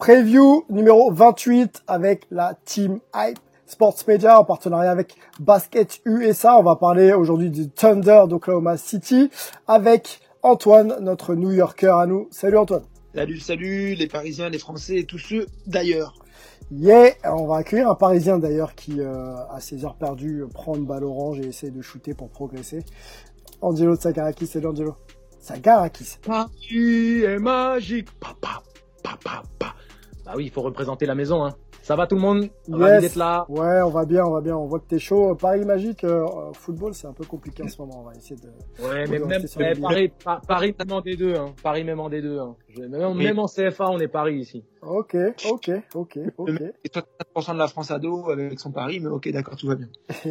Preview numéro 28 avec la Team Hype Sports Media en partenariat avec Basket USA. On va parler aujourd'hui du Thunder d'Oklahoma City avec Antoine, notre New Yorker à nous. Salut Antoine. Salut, salut les Parisiens, les Français et tous ceux d'ailleurs. Yeah, on va accueillir un Parisien d'ailleurs qui, euh, à ses heures perdues, prend une balle orange et essaie de shooter pour progresser. Angelo Sagarakis, salut Angelo. Sagarakis. Paris est magique. Pa, pa, pa, pa, pa. Bah oui, il faut représenter la maison. Hein. Ça va tout le monde? Yes. d'être là. Ouais, on va bien, on va bien. On voit que t'es chaud. Paris Magique, euh, euh, football, c'est un peu compliqué en ce moment. On va essayer de. Ouais, mais même Paris, Pa- Paris même en D2. Hein. Paris même en D2. Hein. Même, Oui. même en CFA, on est Paris ici. Ok, ok, ok, ok. Et 60% de la France ado avec son pari, mais ok, d'accord, tout va bien.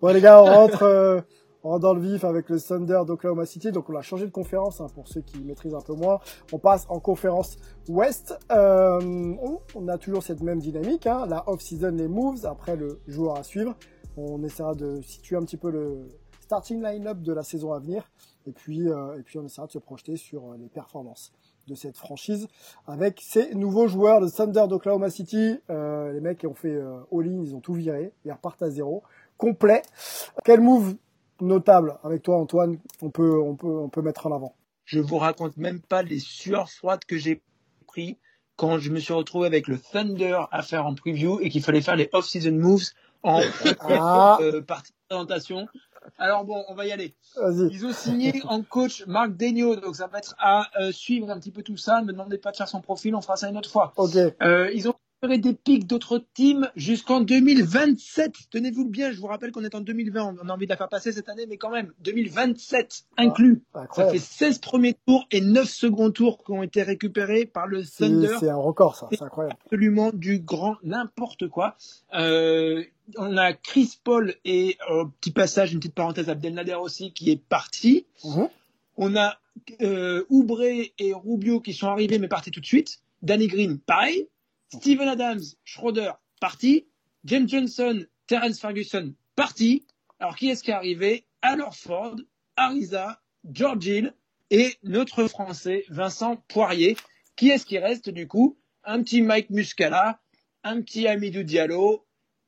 bon les gars, on rentre, euh, rentre dans le vif avec le Thunder d'Oklahoma City. Donc on a changé de conférence hein, pour ceux qui maîtrisent un peu moins. On passe en conférence Ouest. Euh, on, on a toujours cette même dynamique. Hein, la off-season, les moves, après le joueur à suivre. On essaiera de situer un petit peu le starting line-up de la saison à venir. Et puis, euh, et puis on essaiera de se projeter sur euh, les performances de cette franchise avec ces nouveaux joueurs, le Thunder d'Oklahoma City. Les mecs ont fait all-in, ils ont tout viré. Ils repartent à zéro. Complet. Quel move notable avec toi, Antoine, on peut, on peut, on peut mettre en avant Je vous raconte même pas les sueurs froides que j'ai pris quand je me suis retrouvé avec le Thunder à faire en preview et qu'il fallait faire les off-season moves en Ah. euh, partie de présentation. Alors bon, on va y aller. Vas-y. Ils ont signé en coach Marc Degno, donc ça va être à euh, suivre un petit peu tout ça. Ne me demandez pas de faire son profil, on fera ça une autre fois. Euh, ils ont récupéré des pics d'autres teams jusqu'en 2027. Tenez-vous bien, je vous rappelle qu'on est en 2020. On a envie de la faire passer cette année, mais quand même, 2027 inclus. Ça fait 16 premiers tours et 9 seconds tours qui ont été récupérés par le Thunder. c'est un record, ça. C'est incroyable. Absolument du grand n'importe quoi. Euh, on a Chris Paul et euh, petit passage, une petite parenthèse, Abdelnader aussi qui est parti. Mhm. On a euh, Oubre et Rubio qui sont arrivés mais partis tout de suite. Danny Green, pareil. Steven Adams, Schroeder, parti. James Johnson, Terence Ferguson, parti. Alors qui est-ce qui est arrivé? Alors Ford, Ariza, George Hill et notre Français Vincent Poirier. Qui est-ce qui reste du coup? Un petit Mike Muscala, un petit Amidou Diallo.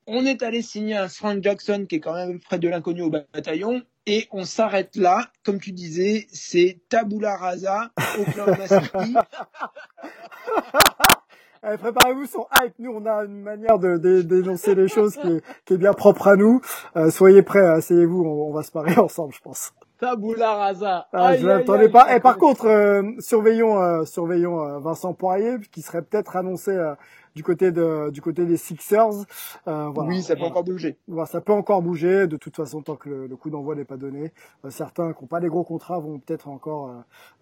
On est allé signer un Frank Jackson qui est quand même près de l'inconnu au bataillon. Et on s'arrête là. Comme tu disais, c'est Tabula Rasa, Oklahoma City. Allez, préparez-vous son hype. Nous, on a une manière de de- d'énoncer les choses qui est, qui est bien propre à nous. Euh, soyez prêts, asseyez-vous, on, on va se parler ensemble, je pense. Tabula rasa. Ah, Aïe, je aïe, pas. Et par contre, euh, surveillons, euh, surveillons euh, Vincent Poirier, qui serait peut-être annoncé euh, du côté de, du côté des Sixers. Euh, voilà. Oui, ça peut encore bouger. Voilà, ça peut encore bouger. De toute façon, tant que le, le coup d'envoi n'est pas donné, euh, certains qui n'ont pas des gros contrats vont peut-être encore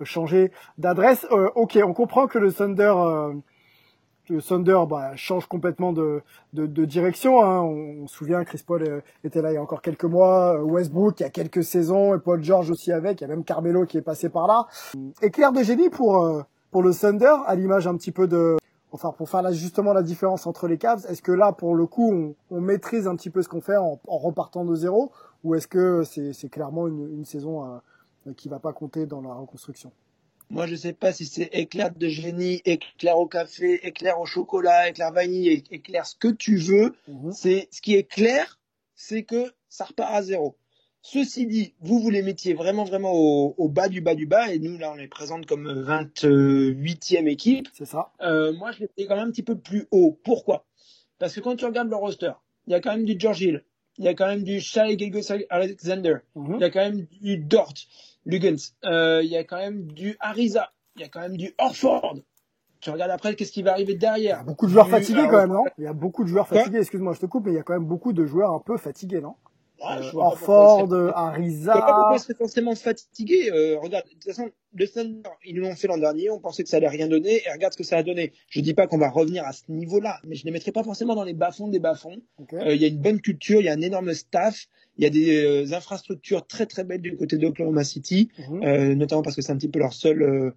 euh, changer d'adresse. Euh, ok, on comprend que le Thunder, euh, le Thunder bah, change complètement de, de, de direction. Hein. On, on se souvient, Chris Paul euh, était là il y a encore quelques mois, euh, Westbrook il y a quelques saisons, et Paul George aussi avec. Il y a même Carmelo qui est passé par là. Éclair de génie pour euh, pour le Thunder, à l'image un petit peu de enfin pour faire là, justement la différence entre les Cavs, est-ce que là pour le coup on, on maîtrise un petit peu ce qu'on fait en, en repartant de zéro ou est-ce que c'est c'est clairement une, une saison euh, qui va pas compter dans la reconstruction? Moi, je sais pas si c'est éclair de génie, éclair au café, éclair au chocolat, éclair vanille, éclair ce que tu veux. Mhm. C'est ce qui est clair, c'est que ça repart à zéro. Ceci dit, vous vous les mettiez vraiment vraiment au, au bas du bas du bas et nous là on les présente comme 28e équipe. C'est ça. Euh, moi je les mets quand même un petit peu plus haut. Pourquoi? Parce que quand tu regardes le roster, il y a quand même du George Hill, il y a quand même du Shai Alexander, Mhm. il y a quand même du Dort, Lugens, euh, il y a quand même du Ariza, il y a quand même du Orford. Tu regardes après qu'est-ce qui va arriver Il y derrière. a beaucoup de joueurs Du- fatigués alors, quand même, non? Il y a beaucoup de joueurs fatigués. Excuse-moi, je te coupe, mais il y a quand même beaucoup de joueurs un peu fatigués, non? Ouais, Euh, Orford, euh, Je vois pas pourquoi ils seraient forcément fatigués. Euh, regarde, de toute façon, le Thunder, ils nous l'ont fait l'an dernier, on pensait que ça allait rien donner, et regarde ce que ça a donné. Je dis pas qu'on va revenir à ce niveau-là, mais je ne les mettrai pas forcément dans les bas-fonds des bas-fonds. Euh, Il y a une bonne culture, il y a un énorme staff, il y a des euh, infrastructures très très belles du côté d'Oklahoma City, Mhm. notamment parce que c'est un petit peu leur seule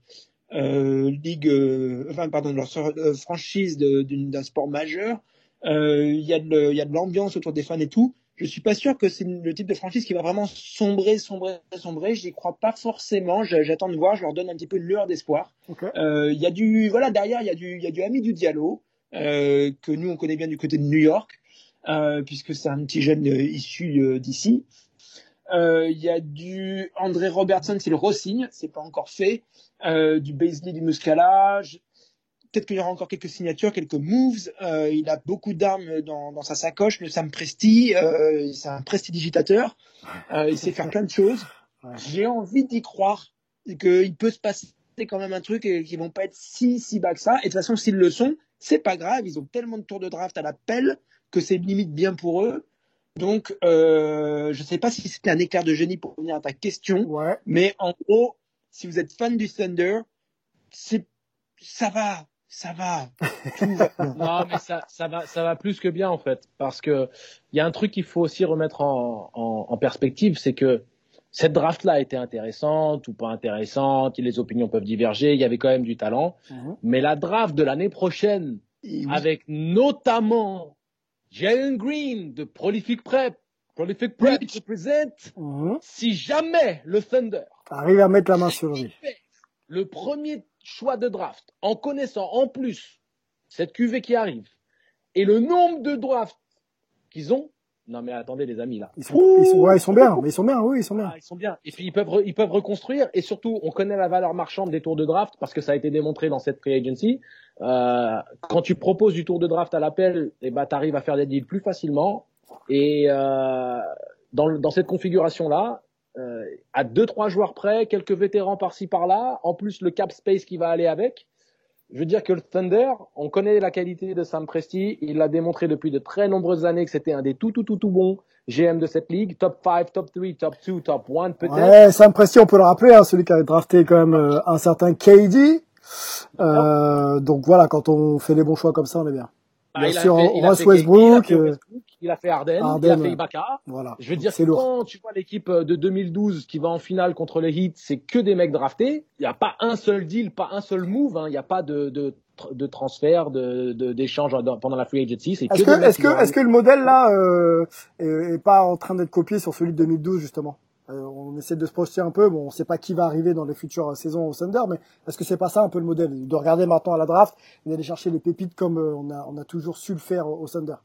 euh, ligue, enfin pardon, leur seule euh, franchise d'un sport majeur. Il y a de le- il y a de l'ambiance autour des fans et tout. Je suis pas sûr que c'est le type de franchise qui va vraiment sombrer, sombrer, sombrer. J'y crois pas forcément. J'attends de voir. Je leur donne un petit peu une lueur d'espoir. Ok. Euh, Il y a du, voilà, derrière, il y a du, il y a du ami du Diallo euh, que nous on connaît bien du côté de New York, euh, puisque c'est un petit jeune euh, issu euh, d'ici. Euh, Il y a du André Robertson, c'est le Rossigne, c'est pas encore fait. Euh, du Baisley, du Muscala. Peut-être qu'il y aura encore quelques signatures, quelques moves. Euh, il a beaucoup d'armes dans, dans sa sacoche. Le Sam Presti, euh, c'est un prestidigitateur. Euh, il sait faire plein de choses. J'ai envie d'y croire qu'il peut se passer quand même un truc et qu'ils vont pas être si si bas que ça. Et de toute façon, s'ils le sont, c'est pas grave. Ils ont tellement de tours de draft à la pelle que c'est limite bien pour eux. Donc, euh, je sais pas si c'était un éclair de génie pour revenir à ta question, Ouais. mais en gros, si vous êtes fan du Thunder, c'est ça va, ça va. Tout va bien. Non, mais ça, ça va, ça va plus que bien en fait, parce que il y a un truc qu'il faut aussi remettre en, en, en perspective, c'est que cette draft-là était intéressante ou pas intéressante, les opinions peuvent diverger, il y avait quand même du talent, Mhm. mais la draft de l'année prochaine, oui. avec notamment Jalen Green de Prolific Prep, Prolific Prep represent, Mhm. si jamais le Thunder Arrive à mettre la main sur lui. le premier choix de draft en connaissant en plus cette QV qui arrive et le nombre de drafts qu'ils ont. Non mais attendez les amis là. Ils sont, ils sont, ouais, ils sont bien, mais ils sont bien, oui, ils sont bien. Ah, ils sont bien. Et puis ils peuvent, ils peuvent reconstruire. Et surtout, on connaît la valeur marchande des tours de draft parce que ça a été démontré dans cette free agency. Euh, quand tu proposes du tour de draft à l'appel, eh ben, tu arrives à faire des deals plus facilement. Et euh, dans, dans cette configuration-là, euh, à deux trois joueurs près, quelques vétérans par-ci par-là, en plus le cap space qui va aller avec. Je veux dire que le Thunder, on connaît la qualité de Sam Presti. Il l'a démontré depuis de très nombreuses années que c'était un des tout tout tout tout bons GM de cette ligue. Top 5, top 3, top 2, top 1 peut-être. Ouais, Sam Presti, on peut le rappeler, hein, celui qui avait drafté quand même euh, un certain KD. Euh, donc voilà, quand on fait les bons choix comme ça, on est bien. Ah, Bien il a sûr, fait- il a Ross fait Westbrook, il a fait euh, Westbrook, il a fait Harden, Harden, il a fait ouais. Ibaka. Voilà. Je veux dire, c'est lourd. quand tu vois l'équipe euh, de 2012 qui va en finale contre les Heat, c'est que des mecs draftés. Il n'y a pas un seul deal, pas un seul move. hein. Il n'y a pas de, de, de transfert, de, de- d'échange pendant la free agency. Est-ce que, des que, est-ce que, est-ce que le modèle là euh, est, est pas en train d'être copié sur celui de 2012 justement? Euh, On essaie de se projeter un peu. Bon, on sait pas qui va arriver dans les futures saisons au Thunder, mais est-ce que c'est pas ça un peu le modèle de regarder maintenant à la draft et d'aller chercher les pépites comme euh, on a, toujours su le faire au au Thunder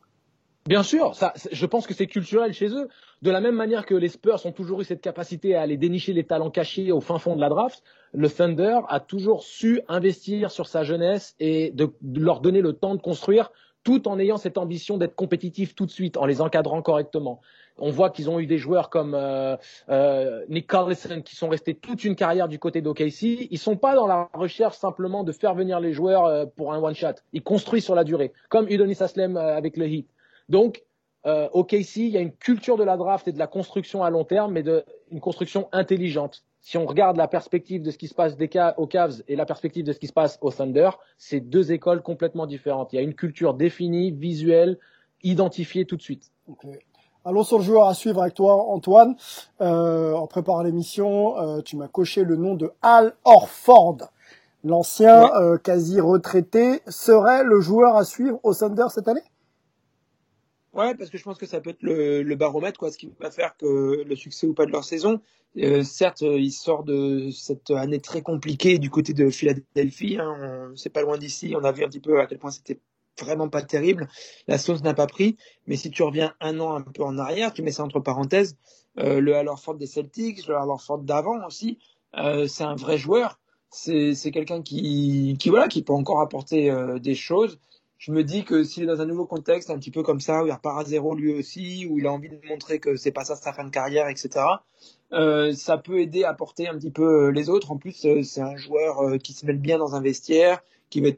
Bien sûr, je pense que c'est culturel chez eux. De la même manière que les Spurs ont toujours eu cette capacité à aller dénicher les talents cachés au fin fond de la draft, le Thunder a toujours su investir sur sa jeunesse et de leur donner le temps de construire tout en ayant cette ambition d'être compétitif tout de suite, en les encadrant correctement. On voit qu'ils ont eu des joueurs comme euh, euh, Nick Collison qui sont restés toute une carrière du côté d'OKC. Ils sont pas dans la recherche simplement de faire venir les joueurs euh, pour un one shot. Ils construisent sur la durée, comme Udonis Aslem euh, avec le Heat. Donc, euh, OKC, il y a une culture de la draft et de la construction à long terme, mais de, une construction intelligente. Si on regarde la perspective de ce qui se passe des Ca- aux Cavs et la perspective de ce qui se passe au Thunder, c'est deux écoles complètement différentes. Il y a une culture définie, visuelle, identifiée tout de suite. Ok. Allons sur le joueur à suivre avec toi, Antoine. Euh, en préparant l'émission, euh, tu m'as coché le nom de Al Horford. L'ancien, euh, quasi retraité, serait le joueur à suivre au Thunder cette année? Ouais, parce que je pense que ça peut être le, le baromètre, quoi, ce qui va faire que le succès ou pas de leur saison. Euh, certes, il sort de cette année très compliquée du côté de Philadelphie. Hein, on- c'est pas loin d'ici. On a vu un petit peu à quel point c'était vraiment pas terrible. La sauce n'a pas pris. Mais si tu reviens un an un peu en arrière, tu mets ça entre parenthèses, euh, le Al Horford des Celtics, le Al Horford d'avant aussi, euh, c'est un vrai joueur. C'est quelqu'un qui, qui voilà, qui peut encore apporter euh, des choses. je me dis que s'il est dans un nouveau contexte, un petit peu comme ça, où il repart à zéro lui aussi, où il a envie de montrer que c'est pas ça sa fin de carrière, etc. Euh, ça peut aider à porter un petit peu euh, les autres. En plus, euh, c'est un joueur qui se met bien dans un vestiaire, qui va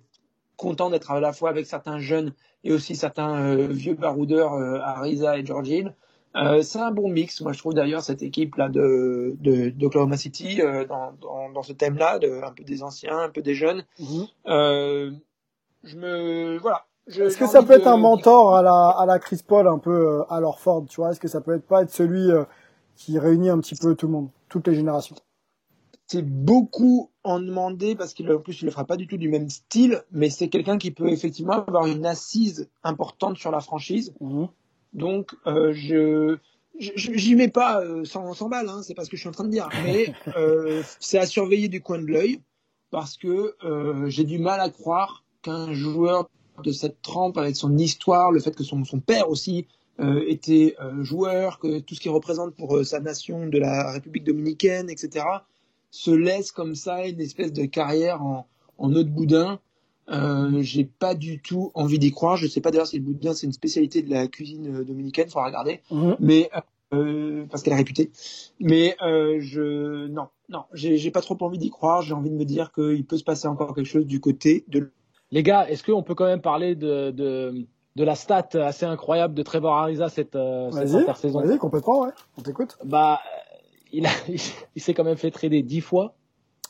content d'être à la fois avec certains jeunes et aussi certains vieux baroudeurs, Ariza et Georgine. Euh, c'est un bon mix. Moi, je trouve d'ailleurs cette équipe là de d'Oklahoma City dans, dans, dans, ce thème-là, de, un peu des anciens, un peu des jeunes. Euh, je me voilà. Est-ce que ça peut être un mentor à la à la Chris Paul un peu à Ford, tu vois? Est-ce que ça peut être pas être celui qui réunit un petit peu tout le monde, toutes les générations? C'est beaucoup en demander parce qu'en plus il le fera pas du tout du même style, mais c'est quelqu'un qui peut effectivement avoir une assise importante sur la franchise. Mhm. Donc euh, je j'y mets pas euh, 100, 100 balles, hein, c'est pas ce que je suis en train de dire, mais euh, c'est à surveiller du coin de l'œil parce que euh, j'ai du mal à croire qu'un joueur de cette trempe avec son histoire, le fait que son, son père aussi euh, était euh, joueur, que tout ce qu'il représente pour euh, sa nation de la République dominicaine, etc., se laisse comme ça une espèce de carrière en, en eau de boudin. Euh, j'ai pas du tout envie d'y croire. Je sais pas d'ailleurs si le boudin c'est une spécialité de la cuisine dominicaine, faudra regarder. Mhm. Mais euh, parce qu'elle est réputée. Mais euh, je non non, j'ai pas trop envie d'y croire. J'ai envie de me dire qu'il peut se passer encore quelque chose du côté de. Les gars, est-ce qu'on peut quand même parler de, de de la stat assez incroyable de Trevor Ariza cette, euh, cette intersaison? Vas-y, complètement, ouais. On t'écoute. Bah, il a, il, s'est quand même fait trader dix fois.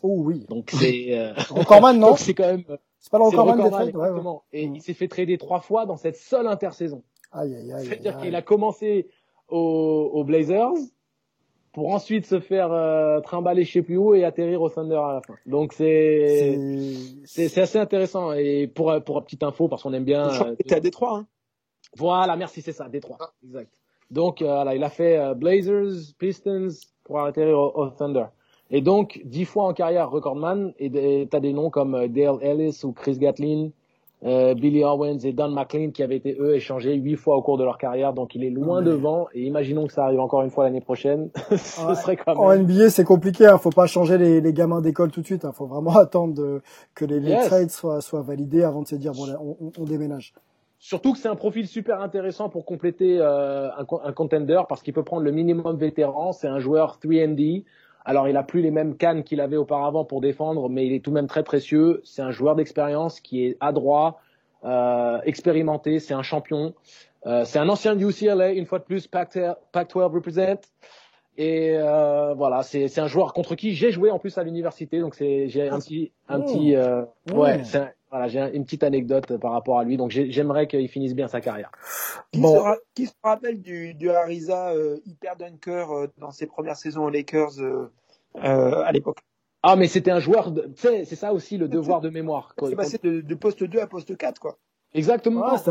Oh oui. Donc c'est. Euh... recordman, non C'est quand même. C'est pas le recordman des trades, ouais, ouais. Et mm. il s'est fait trader trois fois dans cette seule intersaison. Aïe, aïe, aïe. C'est-à-dire qu'il a commencé aux, aux Blazers, pour ensuite se faire euh, trimballer je sais plus où et atterrir au Thunder à la fin. Donc c'est c'est assez intéressant et pour pour petite info parce qu'on aime bien. Euh, à Détroit. Hein. Voilà, merci, c'est ça, Détroit, ah. exact. Donc euh, voilà, il a fait euh, Blazers, Pistons pour atterrir au, au, Thunder. Et donc dix fois en carrière recordman et t'as des noms comme Dale Ellis ou Chris Gatlin euh, Billy Owens et Don McLean qui avaient été eux échangés huit fois au cours de leur carrière, donc il est loin devant. Et imaginons que ça arrive encore une fois l'année prochaine, ce serait quand même. En NBA, c'est compliqué. Hein. Faut pas changer les, les gamins d'école tout de suite. Hein. Faut vraiment attendre de, que les, les trades soient, soient validés avant de se dire bon, là, on, on, déménage. Surtout que c'est un profil super intéressant pour compléter euh, un, un contender parce qu'il peut prendre le minimum vétéran. C'est un joueur 3D. Alors, il a plus les mêmes cannes qu'il avait auparavant pour défendre, mais il est tout de même très précieux. C'est un joueur d'expérience qui est adroit, euh, expérimenté. C'est un champion. Euh, c'est un ancien UCLA, une fois de plus, Pac-12 represent. Et euh, voilà, c'est un joueur contre qui j'ai joué en plus à l'université, donc c'est j'ai un petit un petit euh, ouais, voilà, j'ai une petite anecdote par rapport à lui, donc j'aimerais qu'il finisse bien sa carrière. Qui, bon. se, qui se rappelle du, du Ariza euh, hyper dunker euh, dans ses premières saisons aux Lakers euh, à l'époque? Ah, mais c'était un joueur, tu sais, c'est ça aussi le devoir de mémoire. C'est passé de, de, poste 2 à poste 4, quoi. Exactement. Ah, c'est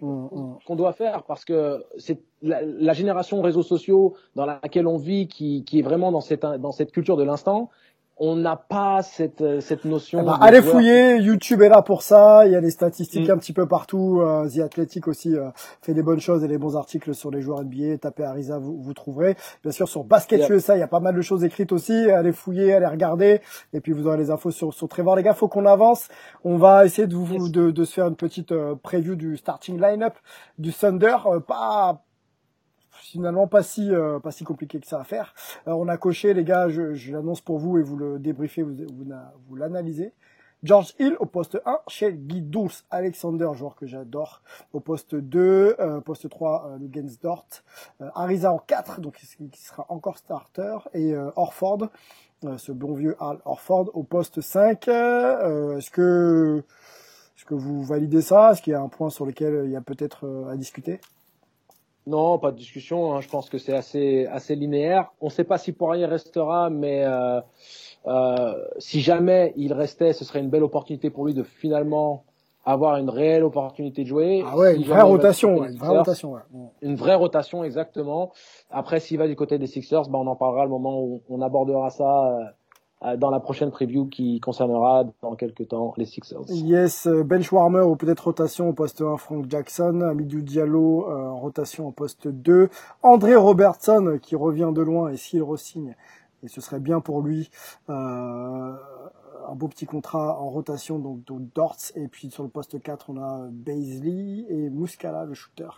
qu'on doit faire parce que c'est la, la, génération réseaux sociaux dans laquelle on vit qui, qui est vraiment dans cette, dans cette culture de l'instant on n'a pas cette, euh, cette notion. Eh ben, allez fouiller, YouTube est là pour ça. Il y a des statistiques mm. un petit peu partout. Euh, The Athletic aussi euh, fait des bonnes choses et des bons articles sur les joueurs NBA. Tapez Arisa, vous, vous trouverez. Bien sûr, sur Basket USA, il y a pas mal de choses écrites aussi. Allez fouiller, allez regarder. Et puis vous aurez les infos sur, sur Trevor. Les gars, faut qu'on avance. On va essayer de, vous, de, de, se faire une petite euh, preview du starting lineup du Thunder. pas finalement pas si euh, pas si compliqué que ça à faire. On a coché les gars, je, je l'annonce pour vous et vous le débriefez, vous, vous, vous l'analysez. George Hill au poste 1 chez Dulce. Alexander, joueur que j'adore, au poste 2. Euh, poste 3, euh, Lugensdort. Euh, Ariza en 4, donc qui sera encore starter. Et euh, Orford, euh, ce bon vieux Al Orford au poste 5. Est-ce que, est-ce que vous validez ça? Est-ce qu'il y a un point sur lequel il y a peut-être à discuter? Non, pas de discussion. Hein. Je pense que c'est assez assez linéaire. On ne sait pas si Poirier restera, mais euh, euh, si jamais il restait, ce serait une belle opportunité pour lui de finalement avoir une réelle opportunité de jouer. Ah ouais, une vraie rotation, une vraie rotation, ouais. Une vraie rotation, exactement. Après, s'il va du côté des Sixers, bah, on en parlera le moment où on abordera ça. Euh, dans la prochaine preview qui concernera dans quelques temps les Sixers. Yes, euh, bench warmer ou peut-être rotation au poste 1 Frank Jackson, Amidou Diallo euh, rotation au poste 2, André Robertson qui revient de loin et s'il resigne et ce serait bien pour lui euh, un beau petit contrat en rotation, donc, donc Dortz, et puis sur le poste 4, on a Baisley et Muscala, le shooter.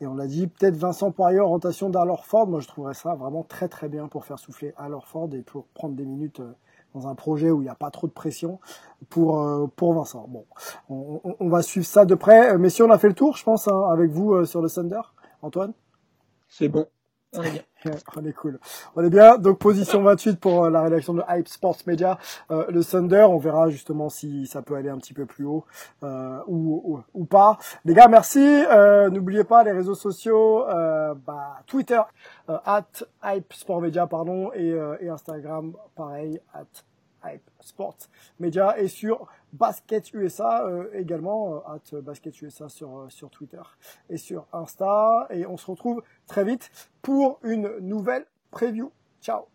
Et on l'a dit, peut-être Vincent Poirier en rotation d'Alorford. Moi, je trouverais ça vraiment très très bien pour faire souffler Alorford et pour prendre des minutes euh, dans un projet où il n'y a pas trop de pression pour euh, pour Vincent. Bon, on, va suivre ça de près. Mais si on a fait le tour, je pense, hein, avec vous sur le Thunder, Antoine? C'est bon. On est bien. cool. On est bien. Donc position 28 pour euh, la rédaction de Hype Sports Media. Euh, le Thunder, on verra justement si ça peut aller un petit peu plus haut euh, ou, ou, pas. Les gars, merci. Euh, N'oubliez pas les réseaux sociaux, euh, bah, Twitter at Hype Sports Media pardon et, et Instagram pareil at Hype Sports Media et sur Basket USA euh, également, euh, at Basket USA sur, euh, sur Twitter et sur Insta. Et on se retrouve très vite pour une nouvelle preview. Ciao.